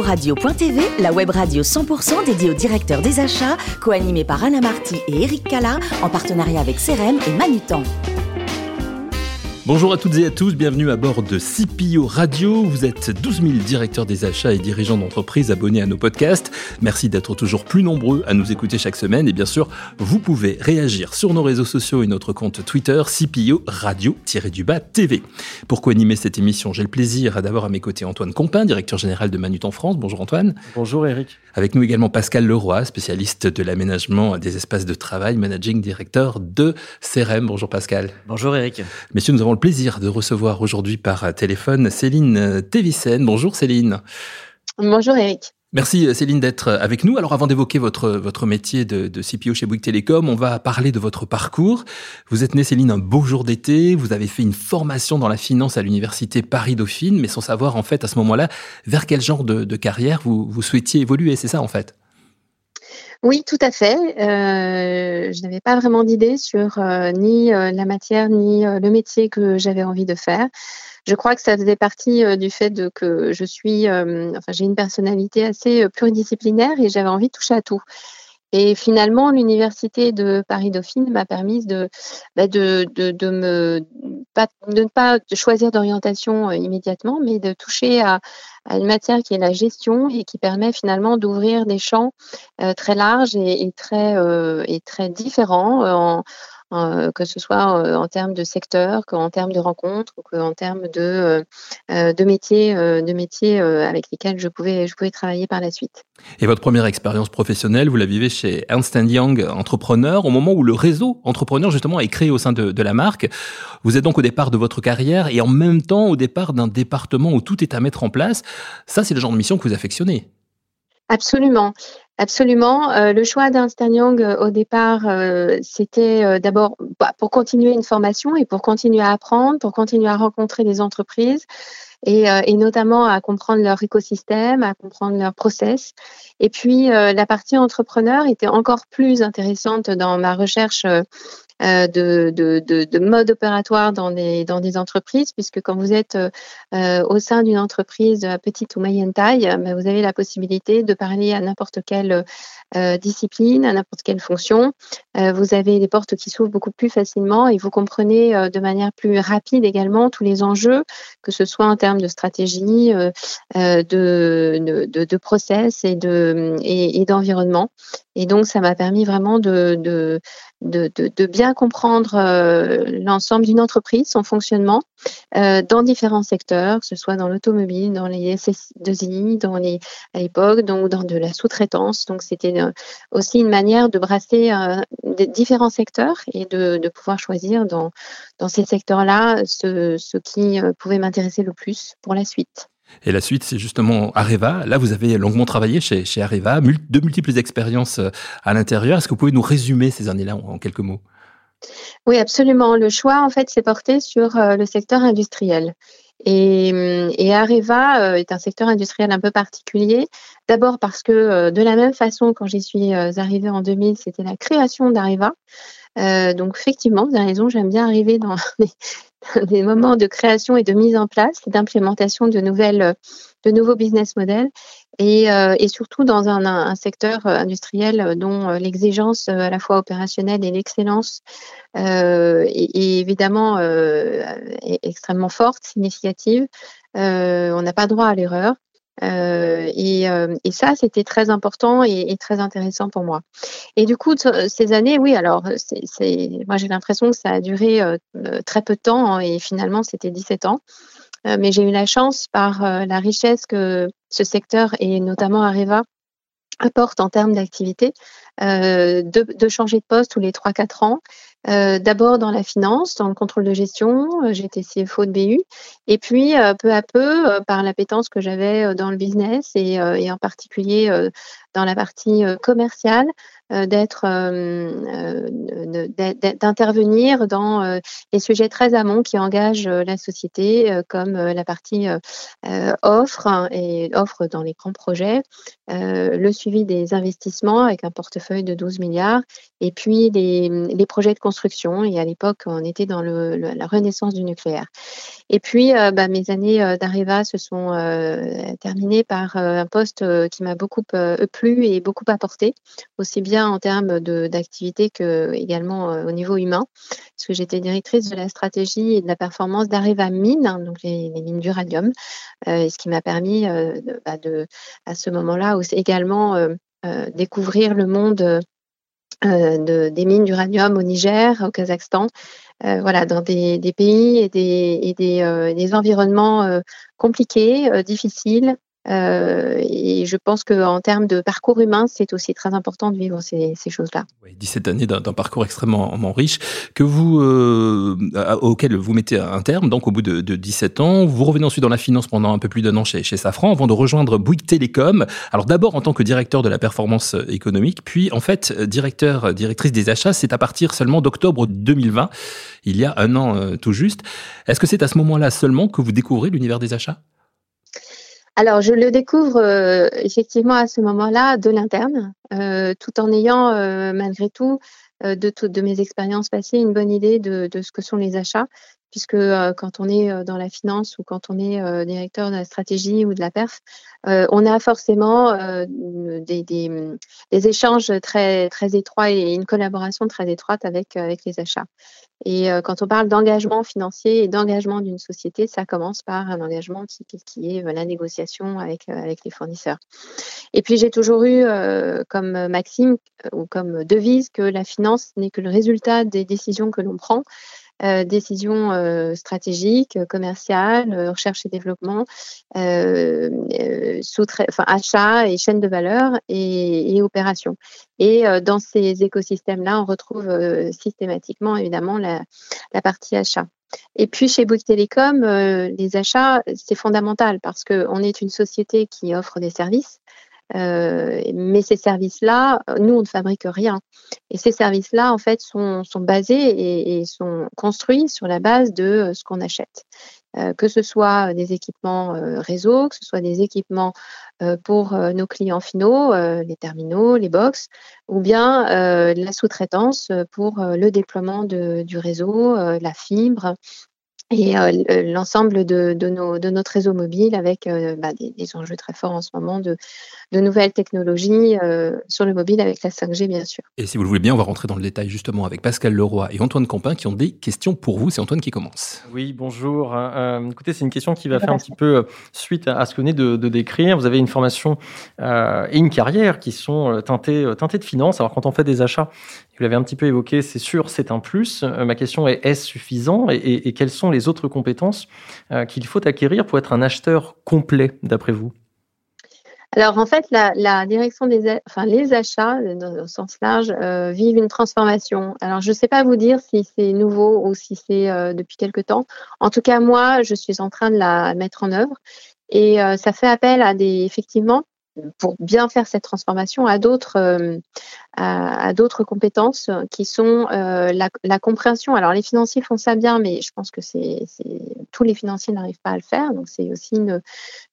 Radio.tv, la web radio 100% dédiée aux directeurs des achats, co-animée par Anna Marty et Eric Cala, en partenariat avec CRM et Manutan. Bonjour à toutes et à tous, bienvenue à bord de CPO Radio. Vous êtes 12 000 directeurs des achats et dirigeants d'entreprises abonnés à nos podcasts. Merci d'être toujours plus nombreux à nous écouter chaque semaine. Et bien sûr, vous pouvez réagir sur nos réseaux sociaux et notre compte Twitter CPO Radio-du-bas TV. Pour co-animer cette émission, j'ai le plaisir d'avoir à mes côtés Antoine Compin, directeur général de Manutan France. Bonjour Antoine. Bonjour Eric. Avec nous également Pascal Leroy, spécialiste de l'aménagement des espaces de travail, managing director de CRM. Bonjour Pascal. Bonjour Eric. Messieurs, nous avons le plaisir de recevoir aujourd'hui par téléphone Céline Tévissen. Bonjour Céline. Bonjour Eric. Merci Céline d'être avec nous. Alors avant d'évoquer votre, votre métier de, de, CPO chez Bouygues Télécom, on va parler de votre parcours. Vous êtes née Céline un beau jour d'été, vous avez fait une formation dans la finance à l'université Paris-Dauphine, mais sans savoir en fait à ce moment-là vers quel genre de, de carrière vous, vous souhaitiez évoluer, c'est ça en fait? Oui, tout à fait. Euh, je n'avais pas vraiment d'idée sur euh, ni euh, la matière ni le métier que j'avais envie de faire. Je crois que ça faisait partie du fait de que je suis, enfin, j'ai une personnalité assez pluridisciplinaire et j'avais envie de toucher à tout. Et finalement, l'université de Paris-Dauphine m'a permis de, bah de, de, de, me, pas, de ne pas choisir d'orientation euh, immédiatement, mais de toucher à, une matière qui est la gestion et qui permet finalement d'ouvrir des champs euh, très larges et, très, euh, et très différents en, que ce soit en termes de secteur, qu'en termes de rencontres, ou qu'en termes de, de métiers, de métiers avec lesquels je pouvais, je pouvais travailler par la suite. Et votre première expérience professionnelle, vous la vivez chez Ernst Young Entrepreneur, au moment où le réseau entrepreneur justement est créé au sein de, de la marque. Vous êtes donc au départ de votre carrière et en même temps au départ d'un département où tout est à mettre en place. Ça, c'est le genre de mission que vous affectionnez. Absolument. Absolument. Euh, le choix d'Einstein Young euh, au départ, euh, c'était euh, d'abord bah, pour continuer une formation et pour continuer à apprendre, pour continuer à rencontrer des entreprises et, euh, et notamment à comprendre leur écosystème, à comprendre leur process. Et puis la partie entrepreneur était encore plus intéressante dans ma recherche de, de, de, de, mode opératoire dans des, entreprises, puisque quand vous êtes euh, au sein d'une entreprise de petite ou moyenne taille, ben, vous avez la possibilité de parler à n'importe quelle euh, discipline, à n'importe quelle fonction. vous avez des portes qui s'ouvrent beaucoup plus facilement et vous comprenez de manière plus rapide également tous les enjeux, que ce soit en termes de stratégie, de, process et, d'environnement. Et donc, ça m'a permis vraiment de, de, de, de, bien comprendre euh, l'ensemble d'une entreprise, son fonctionnement, euh, dans différents secteurs, que ce soit dans l'automobile, dans les SS2I, dans les, à l'époque, donc dans de la sous-traitance. Donc, c'était euh, aussi une manière de brasser des différents secteurs et de, de pouvoir choisir dans, dans ces secteurs-là ce, ce qui pouvait m'intéresser le plus pour la suite. Et la suite, c'est justement Areva. Là, vous avez longuement travaillé chez, Areva, de multiples expériences euh, à l'intérieur. Est-ce que vous pouvez nous résumer ces années-là en, quelques mots? Oui, absolument. Le choix, en fait, s'est porté sur euh, le secteur industriel. Et, et, Areva euh, est un secteur industriel un peu particulier. D'abord parce que de la même façon, quand j'y suis arrivée en 2000, c'était la création d'Areva. Euh, donc effectivement, vous avez raison, j'aime bien arriver dans des, moments de création et de mise en place, d'implémentation de nouvelles, de nouveaux business models, et, euh, surtout dans un, secteur industriel dont l'exigence à la fois opérationnelle et l'excellence euh, est, évidemment euh, extrêmement forte, significative. Euh, on n'a pas droit à l'erreur. Euh, et, euh, et, ça, c'était très important et, très intéressant pour moi. Et du coup, ces années, oui, alors, moi j'ai l'impression que ça a duré euh, très peu de temps hein, et finalement, c'était 17 ans. Mais j'ai eu la chance par la richesse que ce secteur et notamment Areva apporte en termes d'activité de, changer de poste tous les 3-4 ans euh, d'abord dans la finance, dans le contrôle de gestion, euh, j'étais CFO de BU, et puis euh, peu à peu, par l'appétence que j'avais dans le business et, en particulier dans la partie commerciale, d'être d'intervenir dans les sujets très amont qui engagent la société, comme la partie offre et offre dans les grands projets, le suivi des investissements avec un portefeuille de 12 milliards, et puis les, les projets de construction Et à l'époque, on était dans le, la renaissance du nucléaire. Et puis, euh, bah, mes années euh, d'Areva se sont euh, terminées par un poste qui m'a beaucoup plu et beaucoup apporté, aussi bien en termes d'activité que également au niveau humain, parce que j'étais directrice de la stratégie et de la performance d'Areva Mine, hein, donc les, mines d'uranium, ce qui m'a permis bah, de, à ce moment-là également découvrir le monde de, des mines d'uranium au Niger, au Kazakhstan, euh, voilà, dans des, pays et des, et des, euh, environnements euh, compliqués, difficiles, euh, et je pense qu'en termes de parcours humain, c'est aussi très important de vivre ces, ces choses-là. Oui, 17 années d'un parcours extrêmement riche que vous, euh, auquel vous mettez un terme, donc au bout de, de, 17 ans. Vous revenez ensuite dans la finance pendant un peu plus d'un an chez, chez Safran avant de rejoindre Bouygues Télécom. Alors d'abord en tant que directeur de la performance économique, puis en fait directeur, directrice des achats. C'est à partir seulement d'octobre 2020, il y a un an euh, tout juste. Est-ce que c'est à ce moment-là seulement que vous découvrez l'univers des achats? Alors, je le découvre euh, effectivement à ce moment-là de l'interne, euh, tout en ayant euh, malgré tout de, de mes expériences passées une bonne idée de, de, ce que sont les achats, puisque quand on est dans la finance ou quand on est directeur de la stratégie ou de la perf, on a forcément des, échanges très, étroits et une collaboration très étroite avec, les achats. Et euh, quand on parle d'engagement financier et d'engagement d'une société, ça commence par un engagement qui, est euh, la négociation euh, avec les fournisseurs. Et puis j'ai toujours eu comme maxime ou comme devise que la finance n'est que le résultat des décisions que l'on prend euh, décisions euh, stratégiques, commerciales, euh, recherche et développement, sous enfin, achat et chaîne de valeur et, et opération. Et dans ces écosystèmes-là, on retrouve systématiquement évidemment la, la, partie achat. Et puis chez Bouygues Télécom, les achats, c'est fondamental parce qu'on est une société qui offre des services. Euh, mais ces services-là, nous, on ne fabrique rien. Et ces services-là, en fait, sont, basés et, sont construits sur la base de euh, ce qu'on achète. Euh, que ce soit des équipements euh, réseau, que ce soit des équipements pour nos clients finaux, les terminaux, les box, ou bien la sous-traitance pour le déploiement du réseau, la fibre, et euh, l'ensemble de, de, nos, de, notre réseau mobile avec euh, bah, des, des, enjeux très forts en ce moment de, de nouvelles technologies euh, sur le mobile avec la 5G bien sûr. Et si vous le voulez bien, on va rentrer dans le détail justement avec Pascal Leroy et Antoine Campin qui ont des questions pour vous. C'est Antoine qui commence. Oui, bonjour. écoutez, c'est une question qui va faire un petit peu suite à ce que vous venez de, de décrire. Vous avez une formation et une carrière qui sont teintées, teintées de finance. Alors quand on fait des achats, vous l'avez un petit peu évoqué, c'est sûr, c'est un plus. ma question est, est-ce suffisant et, quels sont les autres compétences euh, qu'il faut acquérir pour être un acheteur complet, d'après vous? Alors en fait, la, direction des, enfin les achats, dans le sens large, euh, vivent une transformation. Alors je ne sais pas vous dire si c'est nouveau ou si c'est euh, depuis quelque temps. En tout cas, moi, je suis en train de la mettre en œuvre et ça fait appel à des effectivement pour bien faire cette transformation à d'autres euh, à, d'autres compétences qui sont euh, la, compréhension. Alors les financiers font ça bien, mais je pense que c'est tous les financiers n'arrivent pas à le faire. Donc c'est aussi une,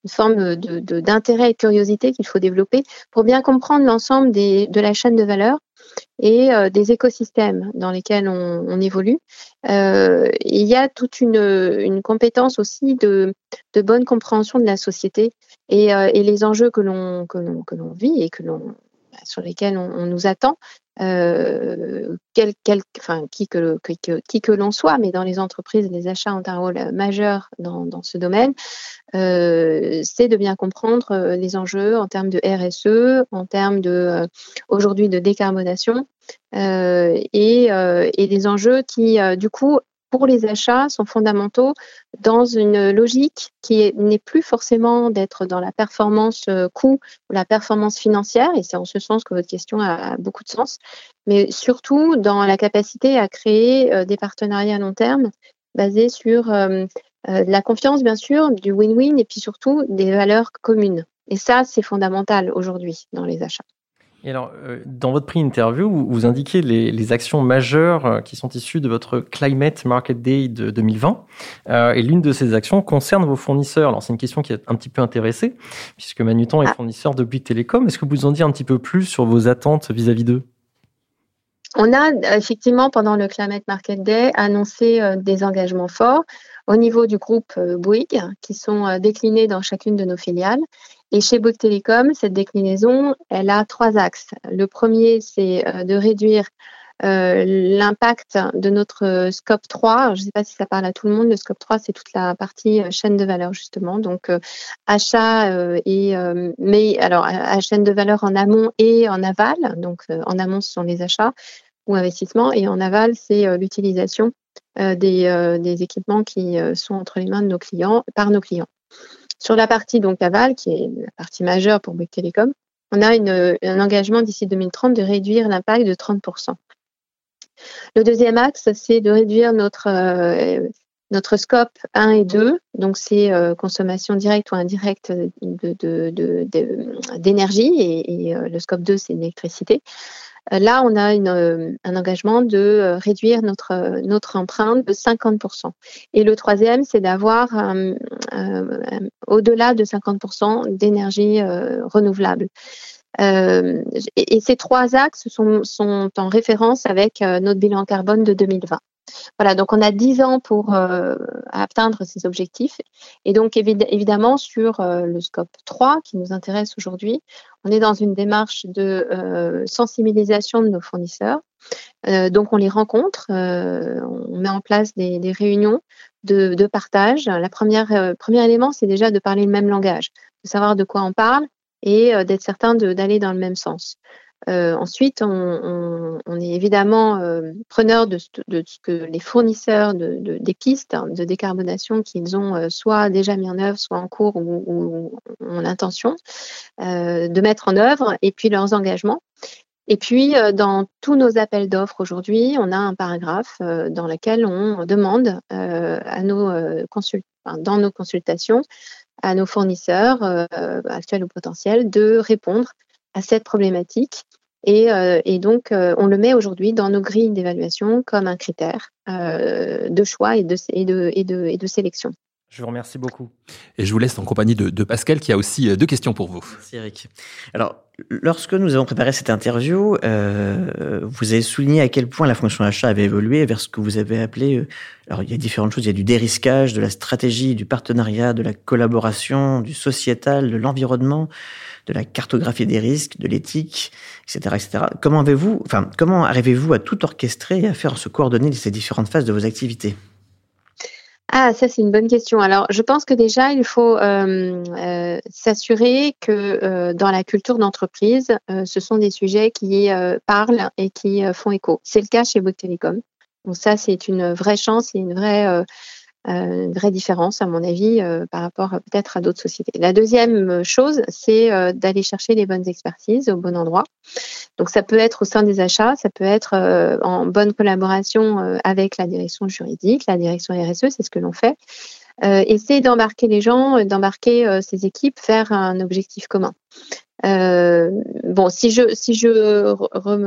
forme de d'intérêt et de curiosité qu'il faut développer pour bien comprendre l'ensemble de la chaîne de valeur et euh, des écosystèmes dans lesquels on, évolue. Euh, il y a toute une, compétence aussi de, bonne compréhension de la société et, euh, les enjeux que l'on vit et sur lesquels on nous attend euh, quel, quel, enfin, qui que, que, qui que l'on soit, mais dans les entreprises, les achats ont un rôle majeur dans, dans ce domaine, euh, c'est de bien comprendre euh, les enjeux en termes de RSE, en termes de euh, aujourd'hui de décarbonation euh, et, et des enjeux qui, du coup, pour les achats sont fondamentaux dans une logique qui n'est plus forcément d'être dans la performance euh, coût ou la performance financière, et c'est en ce sens que votre question a, beaucoup de sens, mais surtout dans la capacité à créer euh, des partenariats à long terme basés sur euh, la confiance, bien sûr, du win-win, et puis surtout des valeurs communes. Et ça, c'est fondamental aujourd'hui dans les achats. Et alors, euh, dans votre prix interview, vous, indiquez les, les, actions majeures euh, qui sont issues de votre Climate Market Day de 2020. Euh, et l'une de ces actions concerne vos fournisseurs. Alors, c'est une question qui est un petit peu intéressée, puisque Manutan est ah. fournisseur de Bouygues Télécom. Est-ce que vous nous en dites un petit peu plus sur vos attentes vis-à-vis d'eux? On a effectivement, pendant le Climate Market Day, annoncé des engagements forts au niveau du groupe Bouygues, qui sont déclinés dans chacune de nos filiales. Et chez Bouygues Telecom, cette déclinaison, elle a trois axes. Le premier, c'est de réduire euh, l'impact de notre scope 3. je ne sais pas si ça parle à tout le monde. Le scope 3, c'est toute la partie euh, chaîne de valeur, justement. Donc, euh, achat et, mais alors, à chaîne de valeur en amont et en aval. Donc, en amont, ce sont les achats ou investissements. Et en aval, c'est l'utilisation des, équipements qui sont entre les mains de nos clients, par nos clients. Sur la partie donc aval, qui est la partie majeure pour Bouygues Telecom, on a un engagement d'ici 2030 de réduire l'impact de 30%. Le deuxième axe, c'est de réduire notre, euh, scope 1 et 2, donc c'est euh, consommation directe ou indirecte d'énergie, et, euh, le scope 2, c'est l'électricité. Là, on a un engagement de réduire notre, empreinte de 50%. Et le troisième, c'est d'avoir au-delà de 50% d'énergie renouvelable. Euh, et, ces trois axes sont, sont en référence avec euh, notre bilan carbone de 2020. Voilà, donc on a 10 ans pour euh, atteindre ces objectifs. Et donc évidemment, sur le scope 3 qui nous intéresse aujourd'hui, on est dans une démarche de sensibilisation de nos fournisseurs. donc on les rencontre, on met en place des, réunions de, partage. La première premier élément, c'est déjà de parler le même langage, de savoir de quoi on parle et euh, d'être certain d'aller dans le même sens. Euh, ensuite, on, est évidemment euh, preneur de, de, ce que les fournisseurs de, de des pistes de décarbonation qu'ils ont euh, soit déjà mis en œuvre, soit en cours ou, ont l'intention de mettre en œuvre, et puis leurs engagements. Et puis, dans tous nos appels d'offres aujourd'hui, on a un paragraphe dans lequel on demande à nos dans nos consultations, à nos fournisseurs actuels ou potentiels de répondre à cette problématique. Et, euh, et donc, euh, on le met aujourd'hui dans nos grilles d'évaluation comme un critère de choix et de, de, et de sélection. Je vous remercie beaucoup. Et je vous laisse en compagnie de, de, Pascal qui a aussi deux questions pour vous. Merci Eric. Alors, lorsque nous avons préparé cette interview, euh, vous avez souligné à quel point la fonction achat avait évolué vers ce que vous avez appelé. Euh, alors, il y a différentes choses. Il y a du dérisquage, de la stratégie, du partenariat, de la collaboration, du sociétal, de l'environnement, de la cartographie des risques, de l'éthique, etc., etc. Comment avez-vous, enfin, comment arrivez-vous à tout orchestrer et à faire se coordonner ces différentes phases de vos activités? Ah, ça c'est une bonne question. Alors, je pense que déjà, il faut euh, euh, s'assurer que euh, dans la culture d'entreprise, ce sont des sujets qui parlent et qui font écho. C'est le cas chez Bouygues Telecom. Donc ça, c'est une vraie chance et une vraie euh, une vraie différence, à mon avis, euh, par rapport peut-être à d'autres sociétés. La deuxième chose, c'est euh, d'aller chercher les bonnes expertises au bon endroit. Donc, ça peut être au sein des achats, ça peut être en bonne collaboration avec la direction juridique, la direction RSE, c'est ce que l'on fait. essayer d'embarquer les gens, d'embarquer ces équipes vers un objectif commun. Euh, bon, si je, si je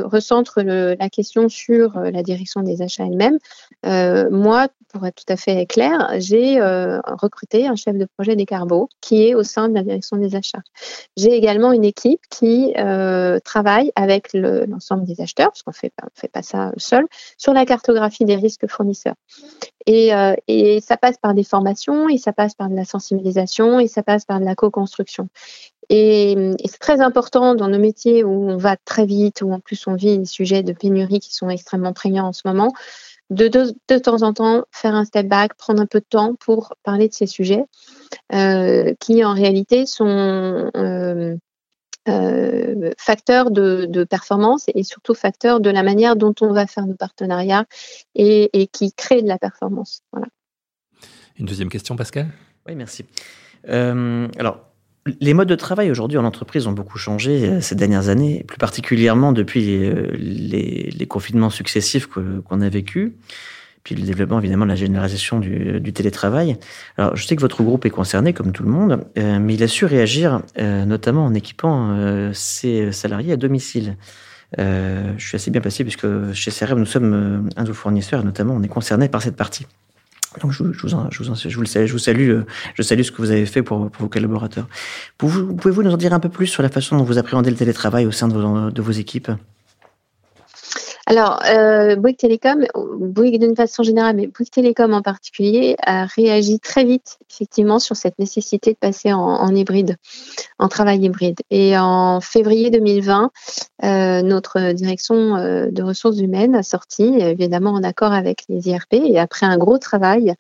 recentre la question sur euh, la direction des achats elle-même, euh, moi, pour être tout à fait clair, j'ai euh, recruté un chef de projet des carbos qui est au sein de la direction des achats. J'ai également une équipe qui euh, travaille avec l'ensemble des acheteurs, parce qu'on fait, on fait pas ça seul, sur la cartographie des risques fournisseurs. Et, euh, et ça passe par des formations, et ça passe par de la sensibilisation, et ça passe par de la co-construction. Et, et c'est très important dans nos métiers où on va très vite, où en plus on vit des sujets de pénurie qui sont extrêmement prégnants en ce moment, de, de, de, temps en temps faire un step back, prendre un peu de temps pour parler de ces sujets euh, qui en réalité sont euh, euh, facteurs de, de, performance et surtout facteurs de la manière dont on va faire nos partenariats et, et qui créent de la performance. Voilà. Une deuxième question, Pascal? Oui, merci. Euh, alors, les modes de travail aujourd'hui en entreprise ont beaucoup changé euh, ces dernières années, plus particulièrement depuis les, les, confinements successifs qu'on a vécu, puis le développement évidemment de la généralisation du, du, télétravail. Alors je sais que votre groupe est concerné comme tout le monde, euh, mais il a su réagir euh, notamment en équipant euh, ses salariés à domicile. Euh, je suis assez bien placé puisque chez CRM nous sommes un de vos fournisseurs et notamment on est concerné par cette partie. Donc je, je, vous, en, je, vous, je, vous, je vous salue, euh, je salue ce que vous avez fait pour, pour vos collaborateurs. Pouvez-vous nous en dire un peu plus sur la façon dont vous appréhendez le télétravail au sein de vos, de vos équipes? Alors, euh, Bouygues Télécom, Bouygues d'une façon générale, mais Bouygues Télécom en particulier, a réagi très vite, effectivement, sur cette nécessité de passer en, hybride, en travail hybride. Et en février 2020, euh, notre direction euh, de ressources humaines a sorti, évidemment en accord avec les IRP, et après un gros travail,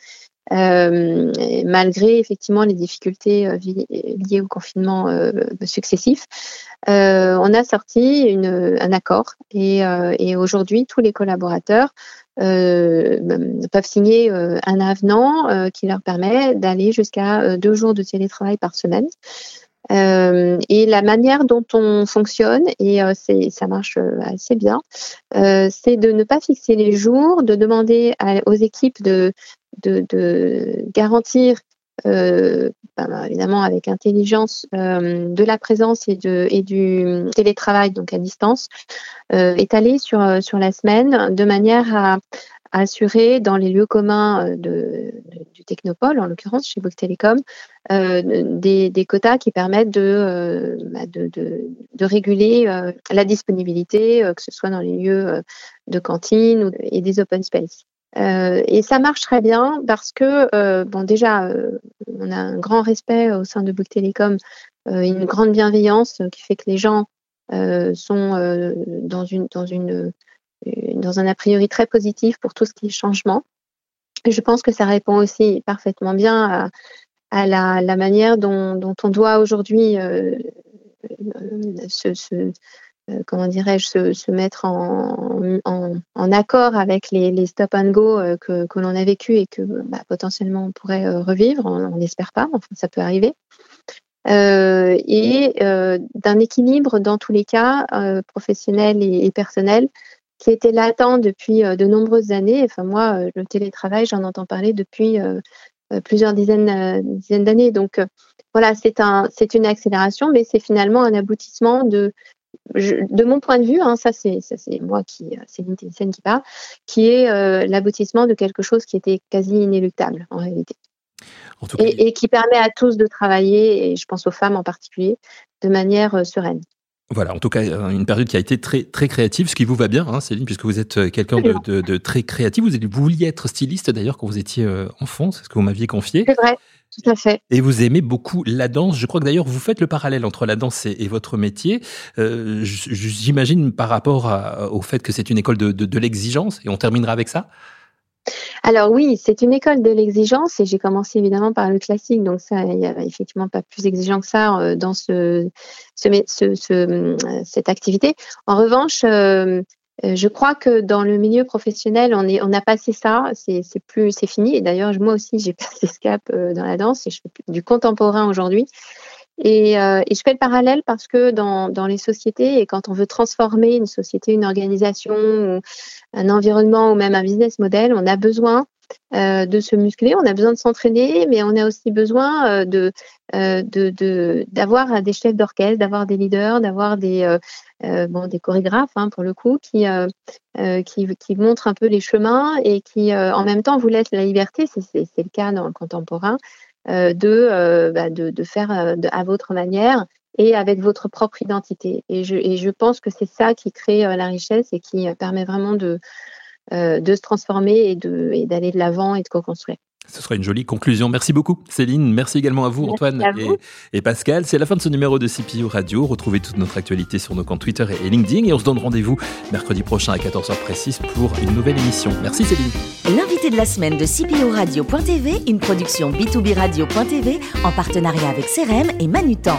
malgré effectivement les difficultés euh, liées au confinement euh, successif, on a sorti un accord et, aujourd'hui tous les collaborateurs peuvent signer un avenant qui leur permet d'aller jusqu'à deux jours de télétravail par semaine. Euh, et la manière dont on fonctionne, et euh, ça marche assez bien, euh, c'est de ne pas fixer les jours, de demander aux équipes de, de, garantir, euh, ben, évidemment avec intelligence, euh, de la présence et, du télétravail, donc à distance, euh, étalé sur, sur la semaine, de manière à, assurer dans les lieux communs du Technopole, en l'occurrence chez Bouygues Télécom, euh, des, quotas qui permettent de, de, de, réguler la disponibilité, que ce soit dans les lieux de cantine et des open space. Euh, et ça marche très bien parce que, euh, bon, déjà, euh, on a un grand respect au sein de Bouygues Télécom, une grande bienveillance qui fait que les gens sont dans, une, dans, une, dans un a priori très positif pour tout ce qui est changement. Je pense que ça répond aussi parfaitement bien à, la, manière dont, on doit aujourd'hui se, comment dirais-je, se, mettre en, accord avec les, stop and go euh, que, l'on a vécu et que bah, potentiellement on pourrait euh, revivre. On n'espère pas, enfin ça peut arriver. Euh, et euh, d'un équilibre dans tous les cas, euh, professionnel et, et, personnel, qui était latent depuis de nombreuses années. Enfin moi, le télétravail, j'en entends parler depuis plusieurs dizaines, dizaines d'années. Donc voilà, c'est un, c'est une accélération, mais c'est finalement un aboutissement de de mon point de vue, hein, ça c'est moi qui, c'est scène qui parle, qui est euh, l'aboutissement de quelque chose qui était quasi inéluctable en réalité. et, qui permet à tous de travailler, et je pense aux femmes en particulier, de manière euh, sereine. Voilà, en tout cas, euh, une période qui a été très très créative, ce qui vous va bien, hein, Céline, puisque vous êtes quelqu'un de, très créatif. Vous, vous vouliez être styliste d'ailleurs quand vous étiez enfant, c'est ce que vous m'aviez confié. C'est vrai. Tout à fait. Et vous aimez beaucoup la danse. Je crois que d'ailleurs vous faites le parallèle entre la danse et, votre métier. Euh, J'imagine par rapport au fait que c'est une école de, de, de l'exigence. Et on terminera avec ça? Alors oui, c'est une école de l'exigence et j'ai commencé évidemment par le classique, donc ça, il n'y a effectivement pas plus exigeant que ça euh, dans ce, ce, ce, ce cette activité. En revanche, euh, euh, je crois que dans le milieu professionnel, on, est, on a passé ça, c'est plus, c'est fini. Et d'ailleurs, moi aussi, j'ai passé ce cap euh, dans la danse et je fais du contemporain aujourd'hui. Et, euh, et, je fais le parallèle parce que dans, dans les sociétés, et quand on veut transformer une société, une organisation, ou un environnement ou même un business model, on a besoin euh, de se muscler, on a besoin de s'entraîner, mais on a aussi besoin euh, euh, d'avoir de, des chefs d'orchestre, d'avoir des leaders, d'avoir des des chorégraphes hein, pour le coup qui, qui montrent un peu les chemins et qui en même temps vous laissent la liberté, c'est le cas dans le contemporain, de, bah, de, de faire à votre manière et avec votre propre identité. Et je, pense que c'est ça qui crée la richesse et qui permet vraiment de, euh, de se transformer et d'aller de l'avant et de co-construire. Ce sera une jolie conclusion. Merci beaucoup, Céline. Merci également à vous, Antoine Et, Pascal. C'est la fin de ce numéro de CPO Radio. Retrouvez toute notre actualité sur nos comptes Twitter et LinkedIn. Et on se donne rendez-vous mercredi prochain à 14h précise pour une nouvelle émission. Merci, Céline. L'invité de la semaine de CPO Radio.tv, une production B2B Radio.tv en partenariat avec CRM et Manutan.